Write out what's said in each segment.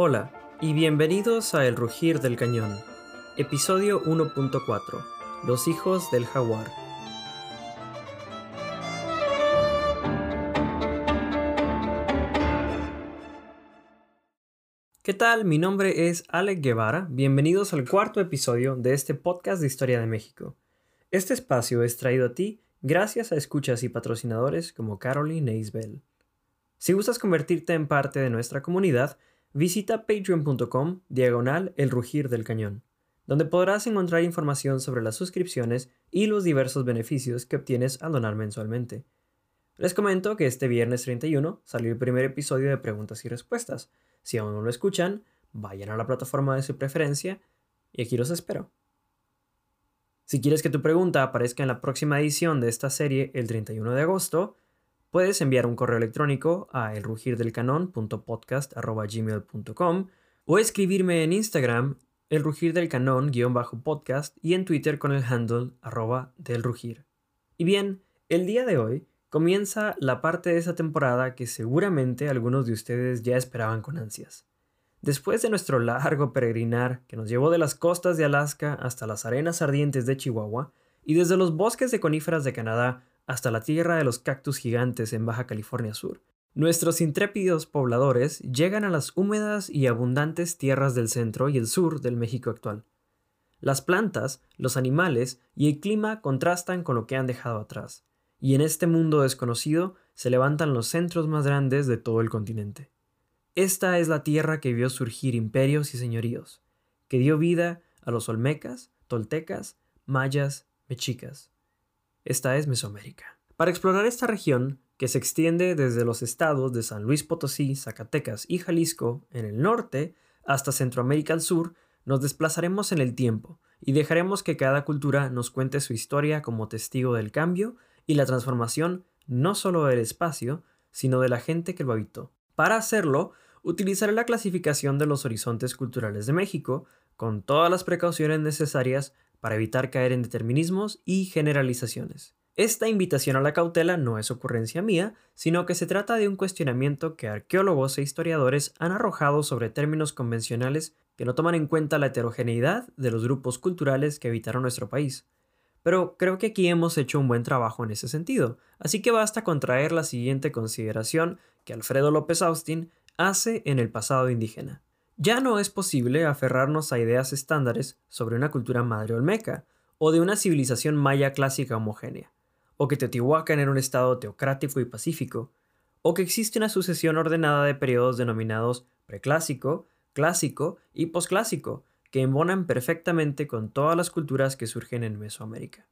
Hola y bienvenidos a El Rugir del Cañón, episodio 1.4, Los hijos del jaguar. ¿Qué tal? Mi nombre es Alec Guevara, bienvenidos al cuarto episodio de este podcast de Historia de México. Este espacio es traído a ti gracias a escuchas y patrocinadores como Caroline Neisbell. Si gustas convertirte en parte de nuestra comunidad, visita patreon.com diagonal el rugir del cañón, donde podrás encontrar información sobre las suscripciones y los diversos beneficios que obtienes al donar mensualmente. Les comento que este viernes 31 salió el primer episodio de preguntas y respuestas. Si aún no lo escuchan, vayan a la plataforma de su preferencia y aquí los espero. Si quieres que tu pregunta aparezca en la próxima edición de esta serie el 31 de agosto, Puedes enviar un correo electrónico a elrugirdelcanon.podcast.gmail.com o escribirme en Instagram elrugirdelcanon-podcast y en Twitter con el handle arroba delrugir. Y bien, el día de hoy comienza la parte de esa temporada que seguramente algunos de ustedes ya esperaban con ansias. Después de nuestro largo peregrinar que nos llevó de las costas de Alaska hasta las arenas ardientes de Chihuahua y desde los bosques de coníferas de Canadá hasta la tierra de los cactus gigantes en Baja California Sur. Nuestros intrépidos pobladores llegan a las húmedas y abundantes tierras del centro y el sur del México actual. Las plantas, los animales y el clima contrastan con lo que han dejado atrás, y en este mundo desconocido se levantan los centros más grandes de todo el continente. Esta es la tierra que vio surgir imperios y señoríos, que dio vida a los olmecas, toltecas, mayas, mexicas. Esta es Mesoamérica. Para explorar esta región, que se extiende desde los estados de San Luis Potosí, Zacatecas y Jalisco en el norte hasta Centroamérica al sur, nos desplazaremos en el tiempo y dejaremos que cada cultura nos cuente su historia como testigo del cambio y la transformación no solo del espacio, sino de la gente que lo habitó. Para hacerlo, utilizaré la clasificación de los horizontes culturales de México, con todas las precauciones necesarias para evitar caer en determinismos y generalizaciones. Esta invitación a la cautela no es ocurrencia mía, sino que se trata de un cuestionamiento que arqueólogos e historiadores han arrojado sobre términos convencionales que no toman en cuenta la heterogeneidad de los grupos culturales que habitaron nuestro país. Pero creo que aquí hemos hecho un buen trabajo en ese sentido, así que basta con traer la siguiente consideración que Alfredo López Austin hace en el pasado indígena. Ya no es posible aferrarnos a ideas estándares sobre una cultura madre olmeca, o de una civilización maya clásica homogénea, o que Teotihuacán era un estado teocrático y pacífico, o que existe una sucesión ordenada de periodos denominados preclásico, clásico y posclásico, que embonan perfectamente con todas las culturas que surgen en Mesoamérica.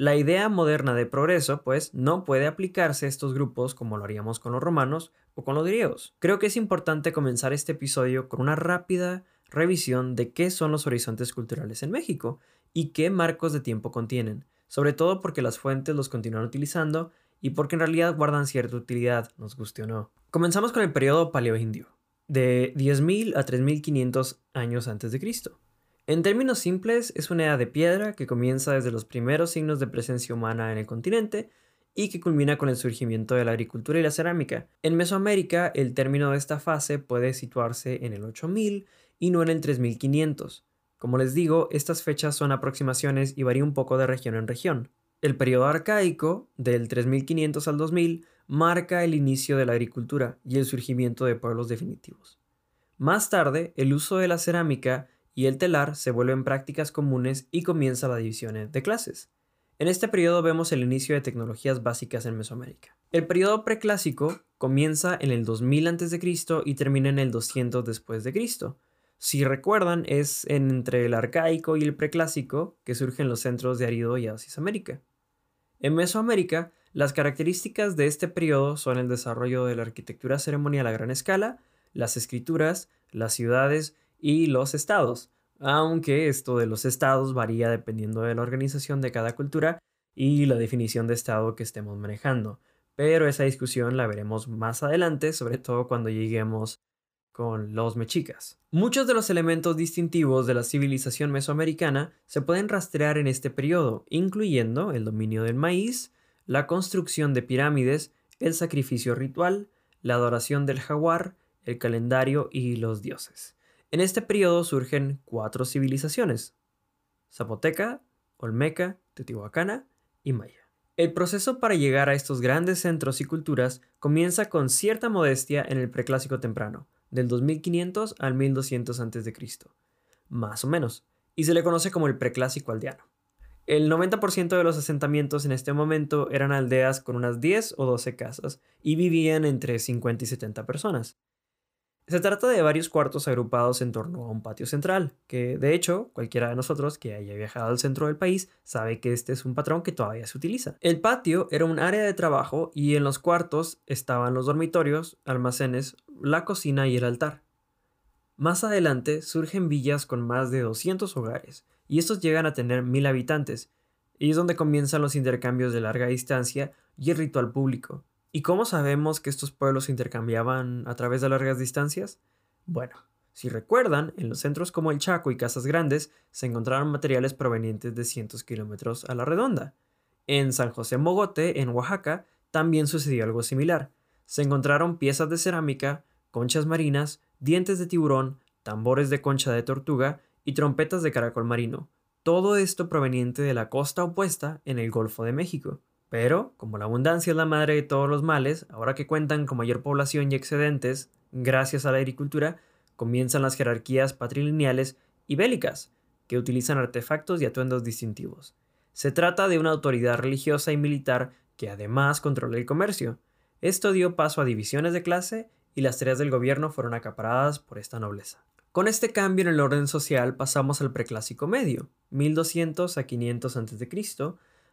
La idea moderna de progreso, pues, no puede aplicarse a estos grupos como lo haríamos con los romanos o con los griegos. Creo que es importante comenzar este episodio con una rápida revisión de qué son los horizontes culturales en México y qué marcos de tiempo contienen, sobre todo porque las fuentes los continúan utilizando y porque en realidad guardan cierta utilidad, nos guste o no. Comenzamos con el periodo paleoindio, de 10.000 a 3.500 años antes de Cristo. En términos simples, es una edad de piedra que comienza desde los primeros signos de presencia humana en el continente y que culmina con el surgimiento de la agricultura y la cerámica. En Mesoamérica, el término de esta fase puede situarse en el 8000 y no en el 3500. Como les digo, estas fechas son aproximaciones y varían un poco de región en región. El periodo arcaico, del 3500 al 2000, marca el inicio de la agricultura y el surgimiento de pueblos definitivos. Más tarde, el uso de la cerámica y el telar se vuelven prácticas comunes y comienza la división de clases. En este periodo vemos el inicio de tecnologías básicas en Mesoamérica. El periodo preclásico comienza en el 2000 a.C. y termina en el 200 después de Cristo. Si recuerdan, es entre el arcaico y el preclásico que surgen los centros de Arido y Asis América. En Mesoamérica, las características de este periodo son el desarrollo de la arquitectura ceremonial a gran escala, las escrituras, las ciudades y los estados, aunque esto de los estados varía dependiendo de la organización de cada cultura y la definición de estado que estemos manejando. Pero esa discusión la veremos más adelante, sobre todo cuando lleguemos con los mexicas. Muchos de los elementos distintivos de la civilización mesoamericana se pueden rastrear en este periodo, incluyendo el dominio del maíz, la construcción de pirámides, el sacrificio ritual, la adoración del jaguar, el calendario y los dioses. En este periodo surgen cuatro civilizaciones: Zapoteca, Olmeca, Teotihuacana y Maya. El proceso para llegar a estos grandes centros y culturas comienza con cierta modestia en el preclásico temprano, del 2500 al 1200 a.C., más o menos, y se le conoce como el preclásico aldeano. El 90% de los asentamientos en este momento eran aldeas con unas 10 o 12 casas y vivían entre 50 y 70 personas. Se trata de varios cuartos agrupados en torno a un patio central, que de hecho cualquiera de nosotros que haya viajado al centro del país sabe que este es un patrón que todavía se utiliza. El patio era un área de trabajo y en los cuartos estaban los dormitorios, almacenes, la cocina y el altar. Más adelante surgen villas con más de 200 hogares, y estos llegan a tener mil habitantes, y es donde comienzan los intercambios de larga distancia y el ritual público. ¿Y cómo sabemos que estos pueblos se intercambiaban a través de largas distancias? Bueno, si recuerdan, en los centros como el Chaco y Casas Grandes se encontraron materiales provenientes de cientos kilómetros a la redonda. En San José Mogote, en Oaxaca, también sucedió algo similar. Se encontraron piezas de cerámica, conchas marinas, dientes de tiburón, tambores de concha de tortuga y trompetas de caracol marino, todo esto proveniente de la costa opuesta en el Golfo de México. Pero, como la abundancia es la madre de todos los males, ahora que cuentan con mayor población y excedentes, gracias a la agricultura, comienzan las jerarquías patrilineales y bélicas, que utilizan artefactos y atuendos distintivos. Se trata de una autoridad religiosa y militar que además controla el comercio. Esto dio paso a divisiones de clase y las tareas del gobierno fueron acaparadas por esta nobleza. Con este cambio en el orden social pasamos al preclásico medio, 1200 a 500 a.C.,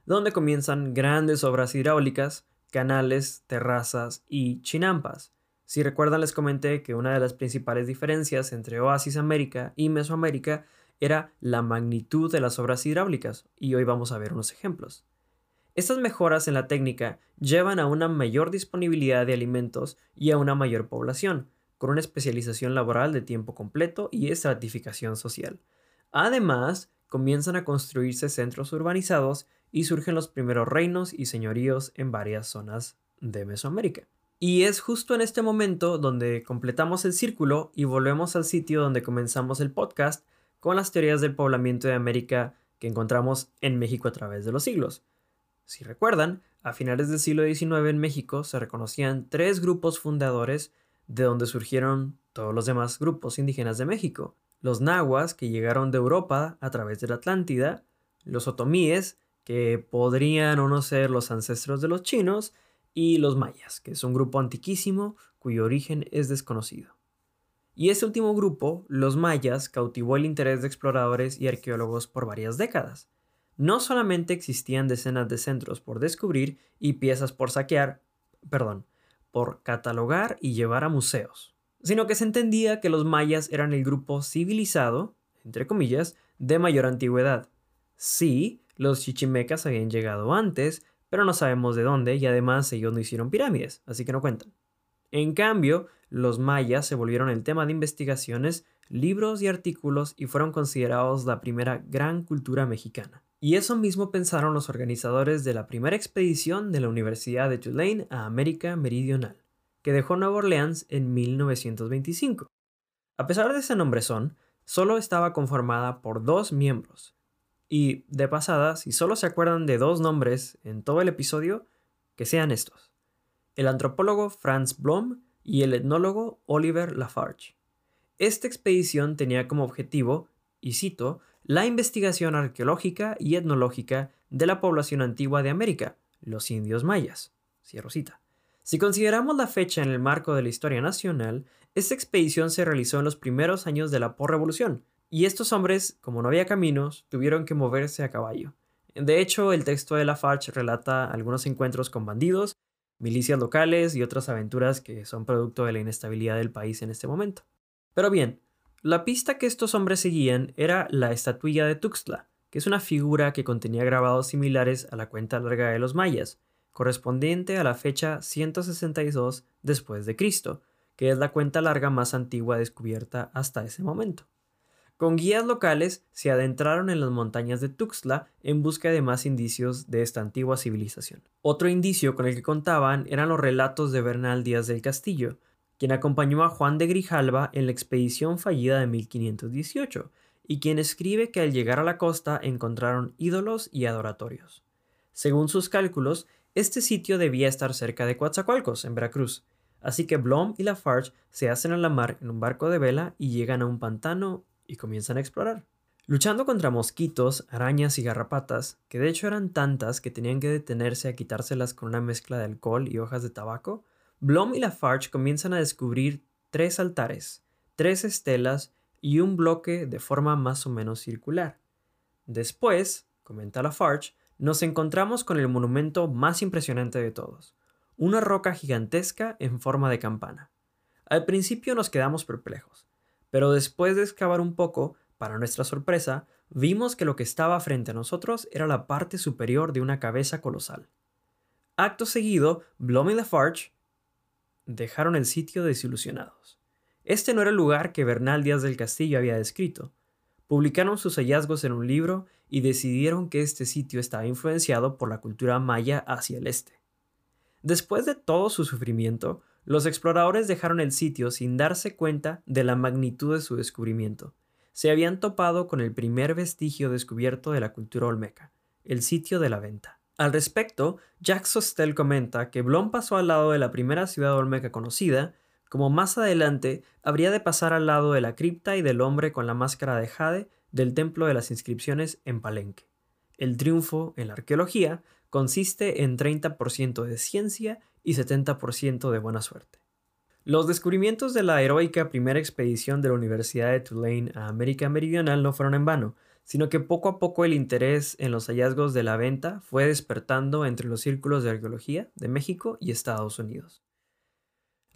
donde comienzan grandes obras hidráulicas, canales, terrazas y chinampas. Si recuerdan les comenté que una de las principales diferencias entre Oasis América y Mesoamérica era la magnitud de las obras hidráulicas, y hoy vamos a ver unos ejemplos. Estas mejoras en la técnica llevan a una mayor disponibilidad de alimentos y a una mayor población, con una especialización laboral de tiempo completo y estratificación social. Además, comienzan a construirse centros urbanizados y surgen los primeros reinos y señoríos en varias zonas de Mesoamérica. Y es justo en este momento donde completamos el círculo y volvemos al sitio donde comenzamos el podcast con las teorías del poblamiento de América que encontramos en México a través de los siglos. Si recuerdan, a finales del siglo XIX en México se reconocían tres grupos fundadores de donde surgieron todos los demás grupos indígenas de México. Los nahuas, que llegaron de Europa a través de la Atlántida, los otomíes, que podrían o no ser los ancestros de los chinos, y los mayas, que es un grupo antiquísimo cuyo origen es desconocido. Y este último grupo, los mayas, cautivó el interés de exploradores y arqueólogos por varias décadas. No solamente existían decenas de centros por descubrir y piezas por saquear, perdón, por catalogar y llevar a museos, sino que se entendía que los mayas eran el grupo civilizado, entre comillas, de mayor antigüedad. Sí, los chichimecas habían llegado antes, pero no sabemos de dónde y además ellos no hicieron pirámides, así que no cuentan. En cambio, los mayas se volvieron el tema de investigaciones, libros y artículos y fueron considerados la primera gran cultura mexicana. Y eso mismo pensaron los organizadores de la primera expedición de la Universidad de Tulane a América Meridional, que dejó Nueva Orleans en 1925. A pesar de ese nombrezón, solo estaba conformada por dos miembros. Y, de pasada, si solo se acuerdan de dos nombres en todo el episodio, que sean estos. El antropólogo Franz Blom y el etnólogo Oliver Lafarge. Esta expedición tenía como objetivo, y cito, la investigación arqueológica y etnológica de la población antigua de América, los indios mayas. Cierro cita. Si consideramos la fecha en el marco de la historia nacional, esta expedición se realizó en los primeros años de la porrevolución, y estos hombres, como no había caminos, tuvieron que moverse a caballo. De hecho, el texto de Lafarge relata algunos encuentros con bandidos, milicias locales y otras aventuras que son producto de la inestabilidad del país en este momento. Pero bien, la pista que estos hombres seguían era la estatuilla de Tuxtla, que es una figura que contenía grabados similares a la cuenta larga de los mayas, correspondiente a la fecha 162 después de Cristo, que es la cuenta larga más antigua descubierta hasta ese momento. Con guías locales se adentraron en las montañas de Tuxtla en busca de más indicios de esta antigua civilización. Otro indicio con el que contaban eran los relatos de Bernal Díaz del Castillo, quien acompañó a Juan de Grijalva en la expedición fallida de 1518, y quien escribe que al llegar a la costa encontraron ídolos y adoratorios. Según sus cálculos, este sitio debía estar cerca de Coatzacoalcos, en Veracruz, así que Blom y Lafarge se hacen a la mar en un barco de vela y llegan a un pantano y comienzan a explorar. Luchando contra mosquitos, arañas y garrapatas, que de hecho eran tantas que tenían que detenerse a quitárselas con una mezcla de alcohol y hojas de tabaco, Blom y Lafarge comienzan a descubrir tres altares, tres estelas y un bloque de forma más o menos circular. Después, comenta Lafarge, nos encontramos con el monumento más impresionante de todos, una roca gigantesca en forma de campana. Al principio nos quedamos perplejos, pero después de excavar un poco, para nuestra sorpresa, vimos que lo que estaba frente a nosotros era la parte superior de una cabeza colosal. Acto seguido, Blom y Lafarge dejaron el sitio desilusionados. Este no era el lugar que Bernal Díaz del Castillo había descrito. Publicaron sus hallazgos en un libro y decidieron que este sitio estaba influenciado por la cultura maya hacia el este. Después de todo su sufrimiento, los exploradores dejaron el sitio sin darse cuenta de la magnitud de su descubrimiento. Se habían topado con el primer vestigio descubierto de la cultura olmeca, el sitio de la venta. Al respecto, Jack Sostel comenta que Blom pasó al lado de la primera ciudad olmeca conocida, como más adelante habría de pasar al lado de la cripta y del hombre con la máscara de jade del templo de las inscripciones en Palenque. El triunfo en la arqueología consiste en 30% de ciencia y 70% de buena suerte. Los descubrimientos de la heroica primera expedición de la Universidad de Tulane a América Meridional no fueron en vano, sino que poco a poco el interés en los hallazgos de la venta fue despertando entre los círculos de arqueología de México y Estados Unidos.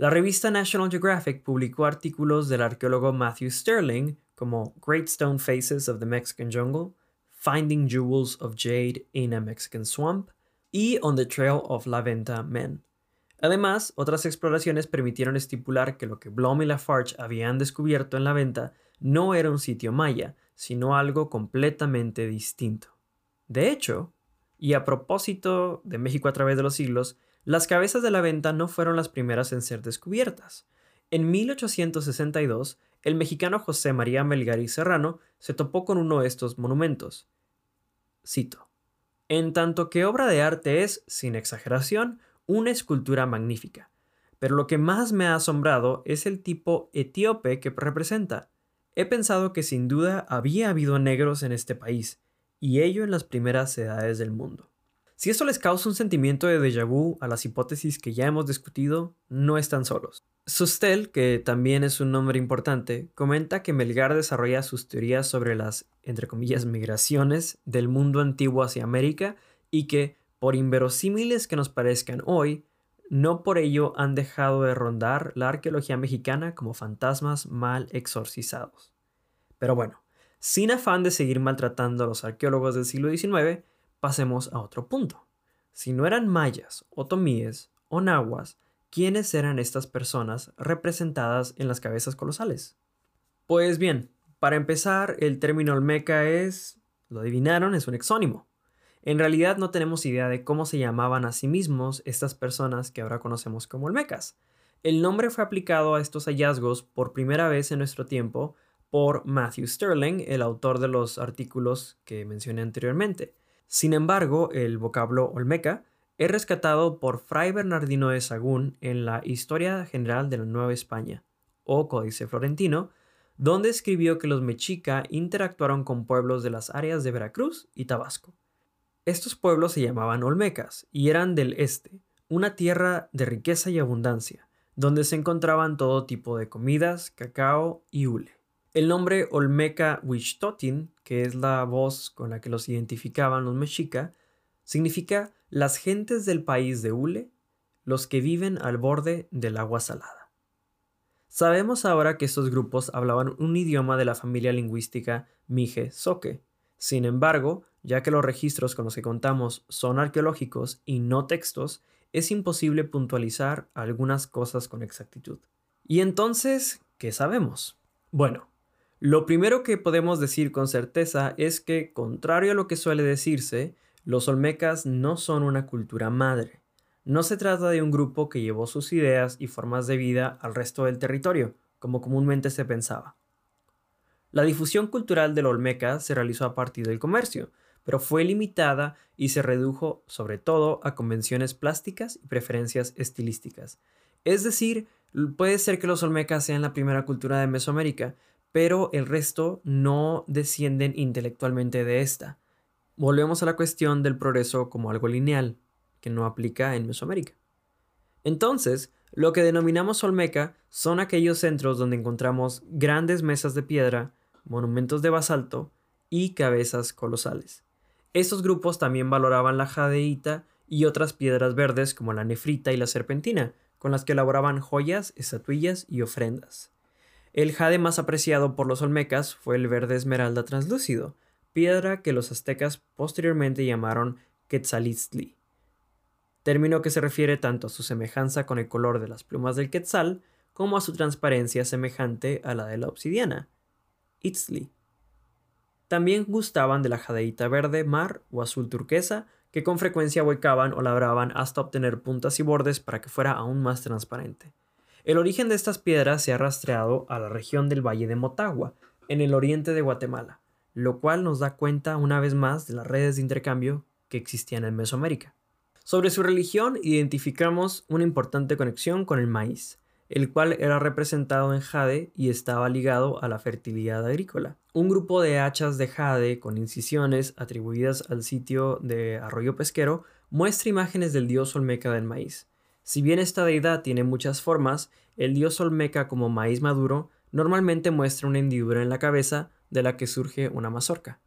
La revista National Geographic publicó artículos del arqueólogo Matthew Sterling como Great Stone Faces of the Mexican Jungle, Finding Jewels of Jade in a Mexican Swamp y On the Trail of La Venta Men. Además, otras exploraciones permitieron estipular que lo que Blom y Lafarge habían descubierto en la venta no era un sitio maya, sino algo completamente distinto. De hecho, y a propósito de México a través de los siglos, las cabezas de la venta no fueron las primeras en ser descubiertas. En 1862, el mexicano José María Melgar y Serrano se topó con uno de estos monumentos. Cito. En tanto que obra de arte es, sin exageración, una escultura magnífica. Pero lo que más me ha asombrado es el tipo etíope que representa. He pensado que sin duda había habido negros en este país, y ello en las primeras edades del mundo. Si esto les causa un sentimiento de déjà vu a las hipótesis que ya hemos discutido, no están solos. Sustel, que también es un nombre importante, comenta que Melgar desarrolla sus teorías sobre las, entre comillas, migraciones del mundo antiguo hacia América y que, por inverosímiles que nos parezcan hoy, no por ello han dejado de rondar la arqueología mexicana como fantasmas mal exorcizados. Pero bueno, sin afán de seguir maltratando a los arqueólogos del siglo XIX, pasemos a otro punto. Si no eran mayas, otomíes o nahuas, ¿quiénes eran estas personas representadas en las cabezas colosales? Pues bien, para empezar, el término olmeca es, lo adivinaron, es un exónimo. En realidad no tenemos idea de cómo se llamaban a sí mismos estas personas que ahora conocemos como olmecas. El nombre fue aplicado a estos hallazgos por primera vez en nuestro tiempo por Matthew Sterling, el autor de los artículos que mencioné anteriormente. Sin embargo, el vocablo olmeca es rescatado por Fray Bernardino de Sagún en la Historia General de la Nueva España, o Códice Florentino, donde escribió que los mexica interactuaron con pueblos de las áreas de Veracruz y Tabasco. Estos pueblos se llamaban Olmecas y eran del este, una tierra de riqueza y abundancia, donde se encontraban todo tipo de comidas, cacao y hule. El nombre Olmeca Huixtotin, que es la voz con la que los identificaban los mexica, significa las gentes del país de hule, los que viven al borde del agua salada. Sabemos ahora que estos grupos hablaban un idioma de la familia lingüística Mije-Soque. Sin embargo, ya que los registros con los que contamos son arqueológicos y no textos, es imposible puntualizar algunas cosas con exactitud. ¿Y entonces qué sabemos? Bueno, lo primero que podemos decir con certeza es que, contrario a lo que suele decirse, los olmecas no son una cultura madre. No se trata de un grupo que llevó sus ideas y formas de vida al resto del territorio, como comúnmente se pensaba. La difusión cultural del Olmeca se realizó a partir del comercio, pero fue limitada y se redujo sobre todo a convenciones plásticas y preferencias estilísticas. Es decir, puede ser que los Olmecas sean la primera cultura de Mesoamérica, pero el resto no descienden intelectualmente de esta. Volvemos a la cuestión del progreso como algo lineal, que no aplica en Mesoamérica. Entonces, lo que denominamos Olmeca son aquellos centros donde encontramos grandes mesas de piedra, monumentos de basalto y cabezas colosales. Estos grupos también valoraban la jadeíta y otras piedras verdes como la nefrita y la serpentina, con las que elaboraban joyas, estatuillas y ofrendas. El jade más apreciado por los olmecas fue el verde esmeralda translúcido, piedra que los aztecas posteriormente llamaron quetzalitzli, término que se refiere tanto a su semejanza con el color de las plumas del quetzal como a su transparencia semejante a la de la obsidiana, itzli. También gustaban de la jadeíta verde mar o azul turquesa, que con frecuencia huecaban o labraban hasta obtener puntas y bordes para que fuera aún más transparente. El origen de estas piedras se ha rastreado a la región del Valle de Motagua, en el oriente de Guatemala, lo cual nos da cuenta una vez más de las redes de intercambio que existían en Mesoamérica. Sobre su religión identificamos una importante conexión con el maíz el cual era representado en jade y estaba ligado a la fertilidad agrícola. Un grupo de hachas de jade con incisiones atribuidas al sitio de Arroyo Pesquero muestra imágenes del dios olmeca del maíz. Si bien esta deidad tiene muchas formas, el dios olmeca como maíz maduro normalmente muestra una hendidura en la cabeza de la que surge una mazorca.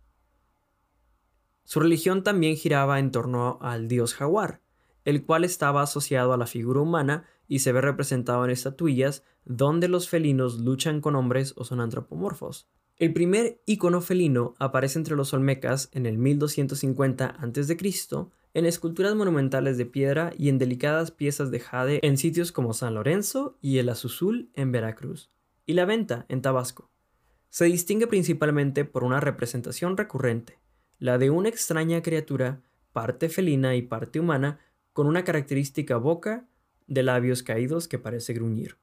Su religión también giraba en torno al dios jaguar, el cual estaba asociado a la figura humana y se ve representado en estatuillas donde los felinos luchan con hombres o son antropomorfos. El primer icono felino aparece entre los olmecas en el 1250 a.C. en esculturas monumentales de piedra y en delicadas piezas de jade en sitios como San Lorenzo y el Azuzul en Veracruz, y la Venta en Tabasco. Se distingue principalmente por una representación recurrente, la de una extraña criatura, parte felina y parte humana, con una característica boca de labios caídos que parece gruñir.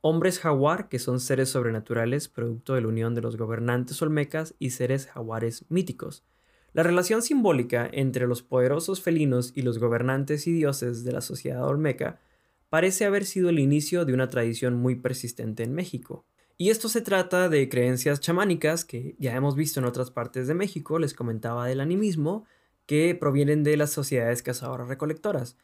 Hombres jaguar, que son seres sobrenaturales producto de la unión de los gobernantes olmecas y seres jaguares míticos. La relación simbólica entre los poderosos felinos y los gobernantes y dioses de la sociedad olmeca parece haber sido el inicio de una tradición muy persistente en México. Y esto se trata de creencias chamánicas que ya hemos visto en otras partes de México, les comentaba del animismo, que provienen de las sociedades cazadoras recolectoras,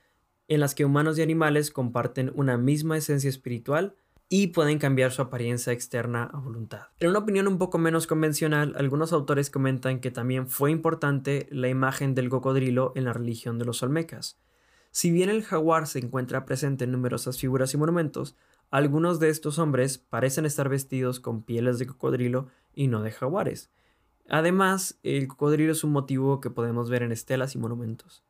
en las que humanos y animales comparten una misma esencia espiritual y pueden cambiar su apariencia externa a voluntad. En una opinión un poco menos convencional, algunos autores comentan que también fue importante la imagen del cocodrilo en la religión de los olmecas. Si bien el jaguar se encuentra presente en numerosas figuras y monumentos, algunos de estos hombres parecen estar vestidos con pieles de cocodrilo y no de jaguares. Además, el cocodrilo es un motivo que podemos ver en estelas y monumentos.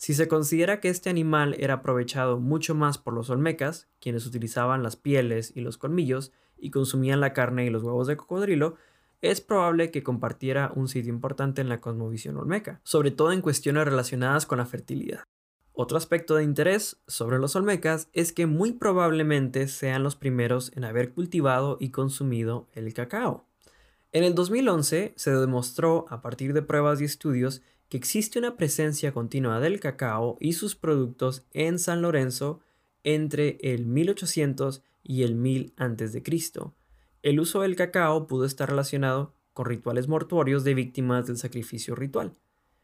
Si se considera que este animal era aprovechado mucho más por los olmecas, quienes utilizaban las pieles y los colmillos y consumían la carne y los huevos de cocodrilo, es probable que compartiera un sitio importante en la cosmovisión olmeca, sobre todo en cuestiones relacionadas con la fertilidad. Otro aspecto de interés sobre los olmecas es que muy probablemente sean los primeros en haber cultivado y consumido el cacao. En el 2011 se demostró, a partir de pruebas y estudios, que existe una presencia continua del cacao y sus productos en San Lorenzo entre el 1800 y el 1000 a.C. El uso del cacao pudo estar relacionado con rituales mortuorios de víctimas del sacrificio ritual.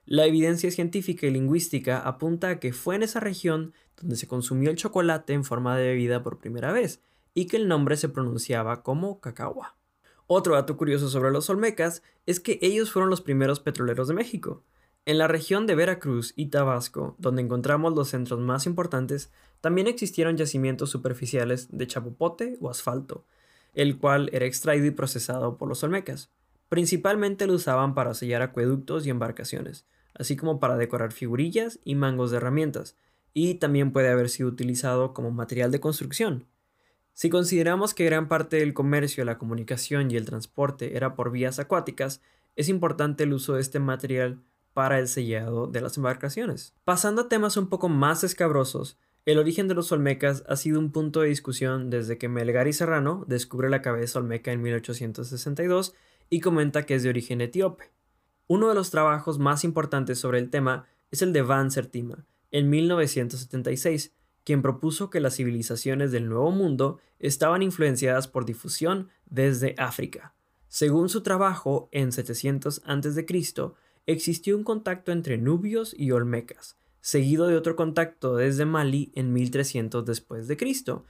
La evidencia científica y lingüística apunta a que fue en esa región donde se consumió el chocolate en forma de bebida por primera vez y que el nombre se pronunciaba como cacao. Otro dato curioso sobre los olmecas es que ellos fueron los primeros petroleros de México. En la región de Veracruz y Tabasco, donde encontramos los centros más importantes, también existieron yacimientos superficiales de chapopote o asfalto, el cual era extraído y procesado por los olmecas. Principalmente lo usaban para sellar acueductos y embarcaciones, así como para decorar figurillas y mangos de herramientas, y también puede haber sido utilizado como material de construcción. Si consideramos que gran parte del comercio, la comunicación y el transporte era por vías acuáticas, es importante el uso de este material para el sellado de las embarcaciones. Pasando a temas un poco más escabrosos, el origen de los olmecas ha sido un punto de discusión desde que Melgar y Serrano descubre la cabeza olmeca en 1862 y comenta que es de origen etíope. Uno de los trabajos más importantes sobre el tema es el de Van Sertima, en 1976, quien propuso que las civilizaciones del Nuevo Mundo estaban influenciadas por difusión desde África. Según su trabajo, en 700 a.C., existió un contacto entre nubios y olmecas, seguido de otro contacto desde Mali en 1300 después de Cristo.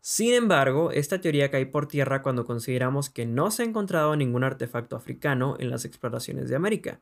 Sin embargo, esta teoría cae por tierra cuando consideramos que no se ha encontrado ningún artefacto africano en las exploraciones de América.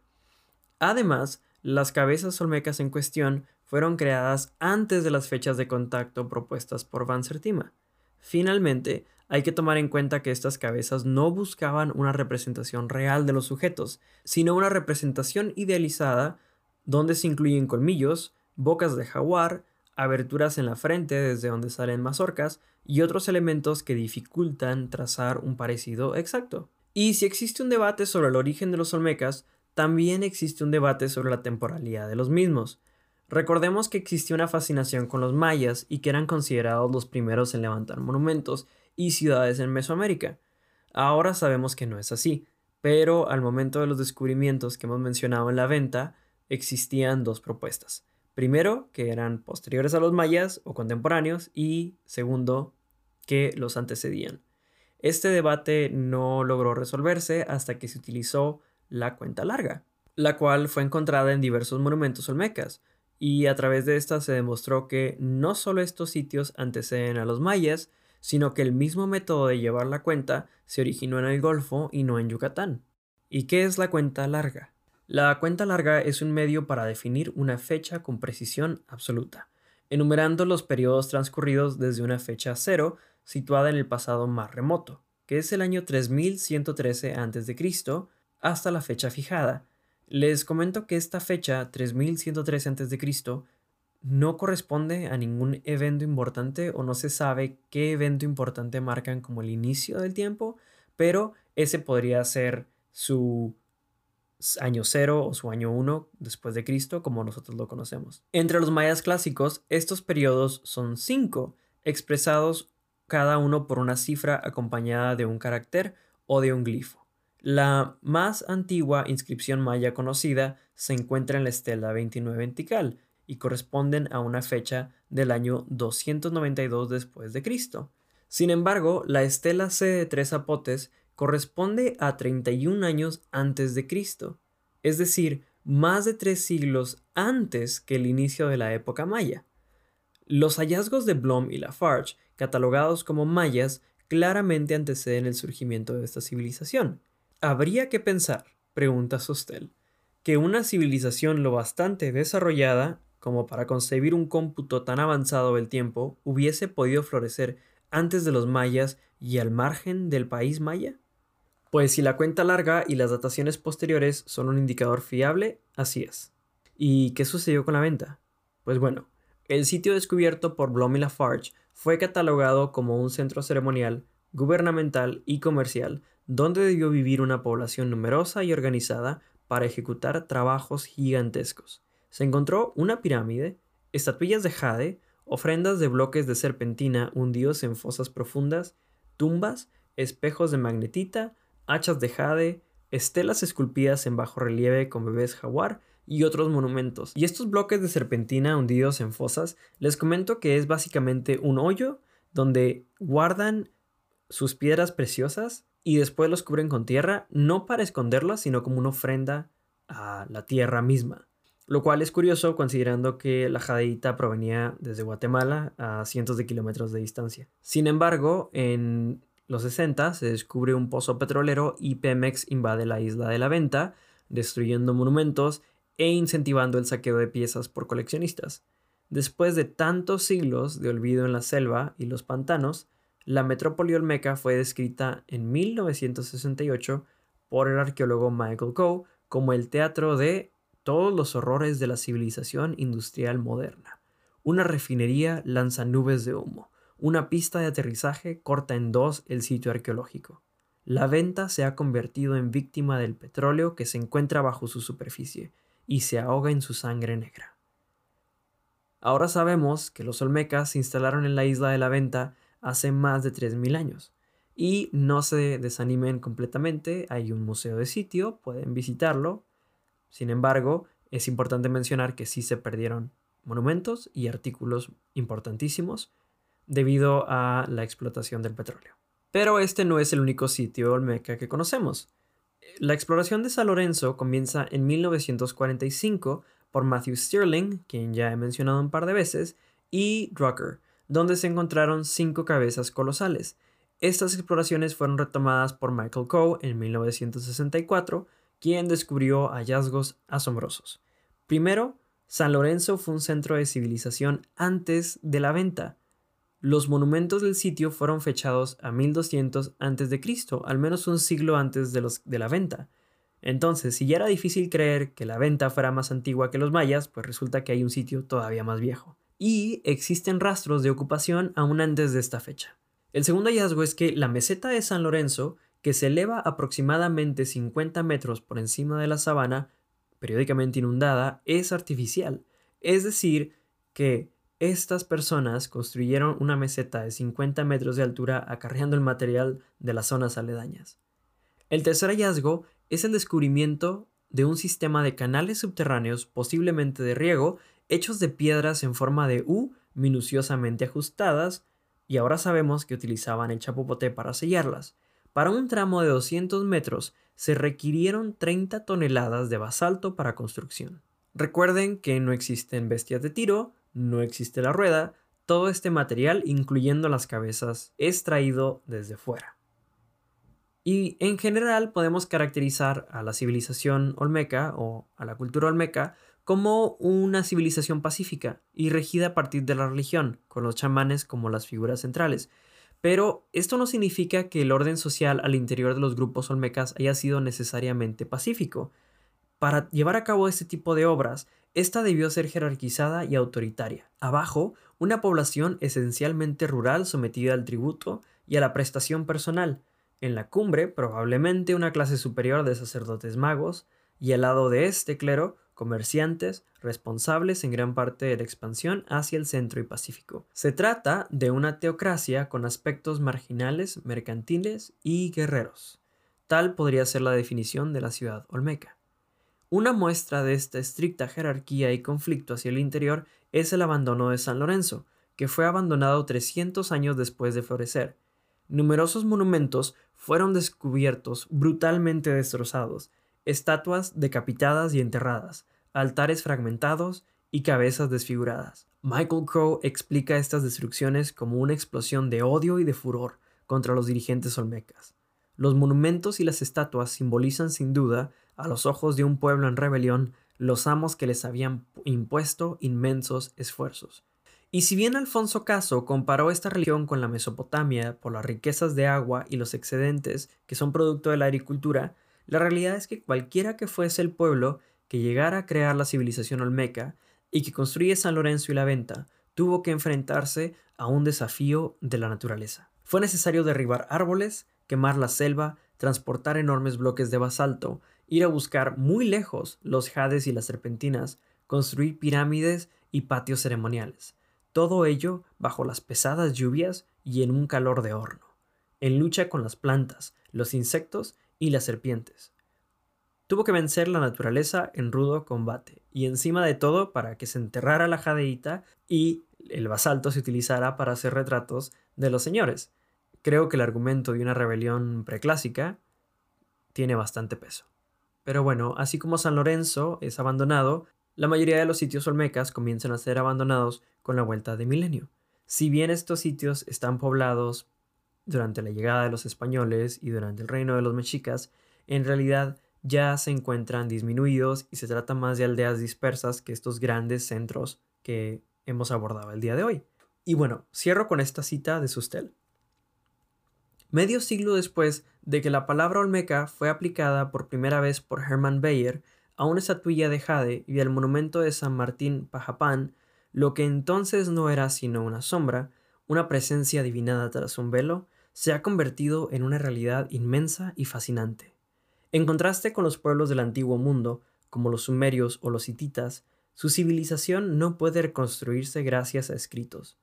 Además, las cabezas olmecas en cuestión fueron creadas antes de las fechas de contacto propuestas por Van Sertima. Finalmente, hay que tomar en cuenta que estas cabezas no buscaban una representación real de los sujetos, sino una representación idealizada donde se incluyen colmillos, bocas de jaguar, aberturas en la frente desde donde salen mazorcas y otros elementos que dificultan trazar un parecido exacto. Y si existe un debate sobre el origen de los olmecas, también existe un debate sobre la temporalidad de los mismos. Recordemos que existía una fascinación con los mayas y que eran considerados los primeros en levantar monumentos y ciudades en Mesoamérica. Ahora sabemos que no es así, pero al momento de los descubrimientos que hemos mencionado en la venta, existían dos propuestas. Primero, que eran posteriores a los mayas o contemporáneos, y segundo, que los antecedían. Este debate no logró resolverse hasta que se utilizó la cuenta larga, la cual fue encontrada en diversos monumentos olmecas, y a través de esta se demostró que no solo estos sitios anteceden a los mayas, sino que el mismo método de llevar la cuenta se originó en el Golfo y no en Yucatán. ¿Y qué es la cuenta larga? La cuenta larga es un medio para definir una fecha con precisión absoluta, enumerando los periodos transcurridos desde una fecha cero situada en el pasado más remoto, que es el año 3113 a.C., hasta la fecha fijada. Les comento que esta fecha, 3113 a.C., no corresponde a ningún evento importante o no se sabe qué evento importante marcan como el inicio del tiempo, pero ese podría ser su año cero o su año uno después de Cristo, como nosotros lo conocemos. Entre los mayas clásicos, estos periodos son cinco, expresados cada uno por una cifra acompañada de un carácter o de un glifo. La más antigua inscripción maya conocida se encuentra en la estela 29 vertical, y corresponden a una fecha del año 292 después de Cristo. Sin embargo, la estela C de tres apotes corresponde a 31 años antes de Cristo, es decir, más de tres siglos antes que el inicio de la época maya. Los hallazgos de Blom y Lafarge, catalogados como mayas, claramente anteceden el surgimiento de esta civilización. Habría que pensar, pregunta Sostel, que una civilización lo bastante desarrollada como para concebir un cómputo tan avanzado del tiempo hubiese podido florecer antes de los mayas y al margen del país maya? Pues si la cuenta larga y las dataciones posteriores son un indicador fiable, así es. ¿Y qué sucedió con la venta? Pues bueno, el sitio descubierto por Blom y Lafarge fue catalogado como un centro ceremonial, gubernamental y comercial donde debió vivir una población numerosa y organizada para ejecutar trabajos gigantescos se encontró una pirámide, estatuillas de jade, ofrendas de bloques de serpentina hundidos en fosas profundas, tumbas, espejos de magnetita, hachas de jade, estelas esculpidas en bajo relieve con bebés jaguar y otros monumentos. Y estos bloques de serpentina hundidos en fosas, les comento que es básicamente un hoyo donde guardan sus piedras preciosas y después los cubren con tierra, no para esconderlas, sino como una ofrenda a la tierra misma lo cual es curioso considerando que la jadeita provenía desde Guatemala a cientos de kilómetros de distancia. Sin embargo, en los 60 se descubre un pozo petrolero y Pemex invade la isla de la venta, destruyendo monumentos e incentivando el saqueo de piezas por coleccionistas. Después de tantos siglos de olvido en la selva y los pantanos, la metrópoli olmeca fue descrita en 1968 por el arqueólogo Michael Coe como el teatro de todos los horrores de la civilización industrial moderna. Una refinería lanza nubes de humo. Una pista de aterrizaje corta en dos el sitio arqueológico. La venta se ha convertido en víctima del petróleo que se encuentra bajo su superficie, y se ahoga en su sangre negra. Ahora sabemos que los olmecas se instalaron en la isla de la Venta hace más de 3.000 años. Y no se desanimen completamente, hay un museo de sitio, pueden visitarlo. Sin embargo, es importante mencionar que sí se perdieron monumentos y artículos importantísimos debido a la explotación del petróleo. Pero este no es el único sitio olmeca que conocemos. La exploración de San Lorenzo comienza en 1945 por Matthew Stirling, quien ya he mencionado un par de veces, y Drucker, donde se encontraron cinco cabezas colosales. Estas exploraciones fueron retomadas por Michael Coe en 1964, quien descubrió hallazgos asombrosos. Primero, San Lorenzo fue un centro de civilización antes de la venta. Los monumentos del sitio fueron fechados a 1200 a.C., al menos un siglo antes de, los, de la venta. Entonces, si ya era difícil creer que la venta fuera más antigua que los mayas, pues resulta que hay un sitio todavía más viejo. Y existen rastros de ocupación aún antes de esta fecha. El segundo hallazgo es que la meseta de San Lorenzo, que se eleva aproximadamente 50 metros por encima de la sabana, periódicamente inundada, es artificial. Es decir, que estas personas construyeron una meseta de 50 metros de altura acarreando el material de las zonas aledañas. El tercer hallazgo es el descubrimiento de un sistema de canales subterráneos, posiblemente de riego, hechos de piedras en forma de U minuciosamente ajustadas, y ahora sabemos que utilizaban el chapopote para sellarlas. Para un tramo de 200 metros se requirieron 30 toneladas de basalto para construcción. Recuerden que no existen bestias de tiro, no existe la rueda, todo este material, incluyendo las cabezas, es traído desde fuera. Y en general podemos caracterizar a la civilización olmeca o a la cultura olmeca como una civilización pacífica y regida a partir de la religión, con los chamanes como las figuras centrales. Pero esto no significa que el orden social al interior de los grupos olmecas haya sido necesariamente pacífico. Para llevar a cabo este tipo de obras, esta debió ser jerarquizada y autoritaria. Abajo, una población esencialmente rural sometida al tributo y a la prestación personal, en la cumbre, probablemente una clase superior de sacerdotes magos, y al lado de este clero, comerciantes, responsables en gran parte de la expansión hacia el centro y Pacífico. Se trata de una teocracia con aspectos marginales, mercantiles y guerreros. Tal podría ser la definición de la ciudad olmeca. Una muestra de esta estricta jerarquía y conflicto hacia el interior es el abandono de San Lorenzo, que fue abandonado 300 años después de florecer. Numerosos monumentos fueron descubiertos brutalmente destrozados, estatuas decapitadas y enterradas, altares fragmentados y cabezas desfiguradas. Michael Crow explica estas destrucciones como una explosión de odio y de furor contra los dirigentes olmecas. Los monumentos y las estatuas simbolizan sin duda, a los ojos de un pueblo en rebelión, los amos que les habían impuesto inmensos esfuerzos. Y si bien Alfonso Caso comparó esta religión con la Mesopotamia por las riquezas de agua y los excedentes que son producto de la agricultura, la realidad es que cualquiera que fuese el pueblo que llegara a crear la civilización olmeca y que construye San Lorenzo y la Venta, tuvo que enfrentarse a un desafío de la naturaleza. Fue necesario derribar árboles, quemar la selva, transportar enormes bloques de basalto, ir a buscar muy lejos los jades y las serpentinas, construir pirámides y patios ceremoniales. Todo ello bajo las pesadas lluvias y en un calor de horno, en lucha con las plantas, los insectos y las serpientes. Tuvo que vencer la naturaleza en rudo combate, y encima de todo para que se enterrara la jadeíta y el basalto se utilizara para hacer retratos de los señores. Creo que el argumento de una rebelión preclásica tiene bastante peso. Pero bueno, así como San Lorenzo es abandonado, la mayoría de los sitios olmecas comienzan a ser abandonados con la vuelta de milenio. Si bien estos sitios están poblados durante la llegada de los españoles y durante el reino de los mexicas, en realidad ya se encuentran disminuidos y se trata más de aldeas dispersas que estos grandes centros que hemos abordado el día de hoy. Y bueno, cierro con esta cita de Sustel. Medio siglo después de que la palabra olmeca fue aplicada por primera vez por Hermann Bayer a una estatuilla de jade y al monumento de San Martín Pajapán, lo que entonces no era sino una sombra, una presencia adivinada tras un velo, se ha convertido en una realidad inmensa y fascinante. En contraste con los pueblos del antiguo mundo, como los sumerios o los hititas, su civilización no puede reconstruirse gracias a escritos.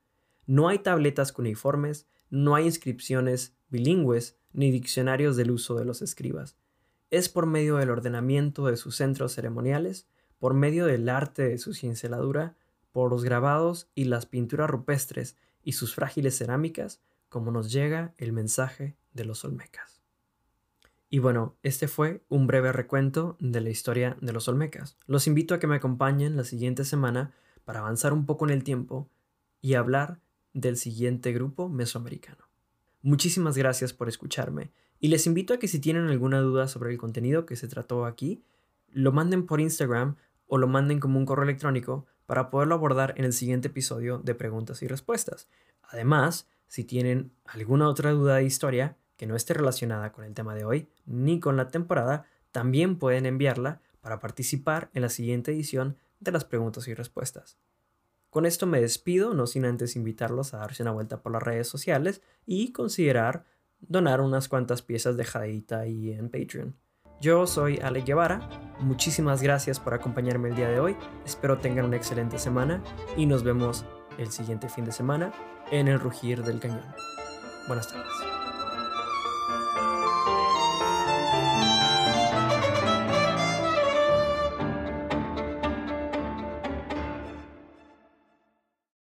No hay tabletas cuneiformes, no hay inscripciones bilingües ni diccionarios del uso de los escribas. Es por medio del ordenamiento de sus centros ceremoniales, por medio del arte de su cinceladura, por los grabados y las pinturas rupestres y sus frágiles cerámicas, como nos llega el mensaje de los Olmecas. Y bueno, este fue un breve recuento de la historia de los Olmecas. Los invito a que me acompañen la siguiente semana para avanzar un poco en el tiempo y hablar del siguiente grupo mesoamericano. Muchísimas gracias por escucharme y les invito a que si tienen alguna duda sobre el contenido que se trató aquí, lo manden por Instagram o lo manden como un correo electrónico para poderlo abordar en el siguiente episodio de preguntas y respuestas. Además, si tienen alguna otra duda de historia, que no esté relacionada con el tema de hoy ni con la temporada, también pueden enviarla para participar en la siguiente edición de las preguntas y respuestas. Con esto me despido, no sin antes invitarlos a darse una vuelta por las redes sociales y considerar donar unas cuantas piezas de jadita ahí en Patreon. Yo soy Ale Guevara, muchísimas gracias por acompañarme el día de hoy, espero tengan una excelente semana y nos vemos el siguiente fin de semana en el rugir del cañón. Buenas tardes.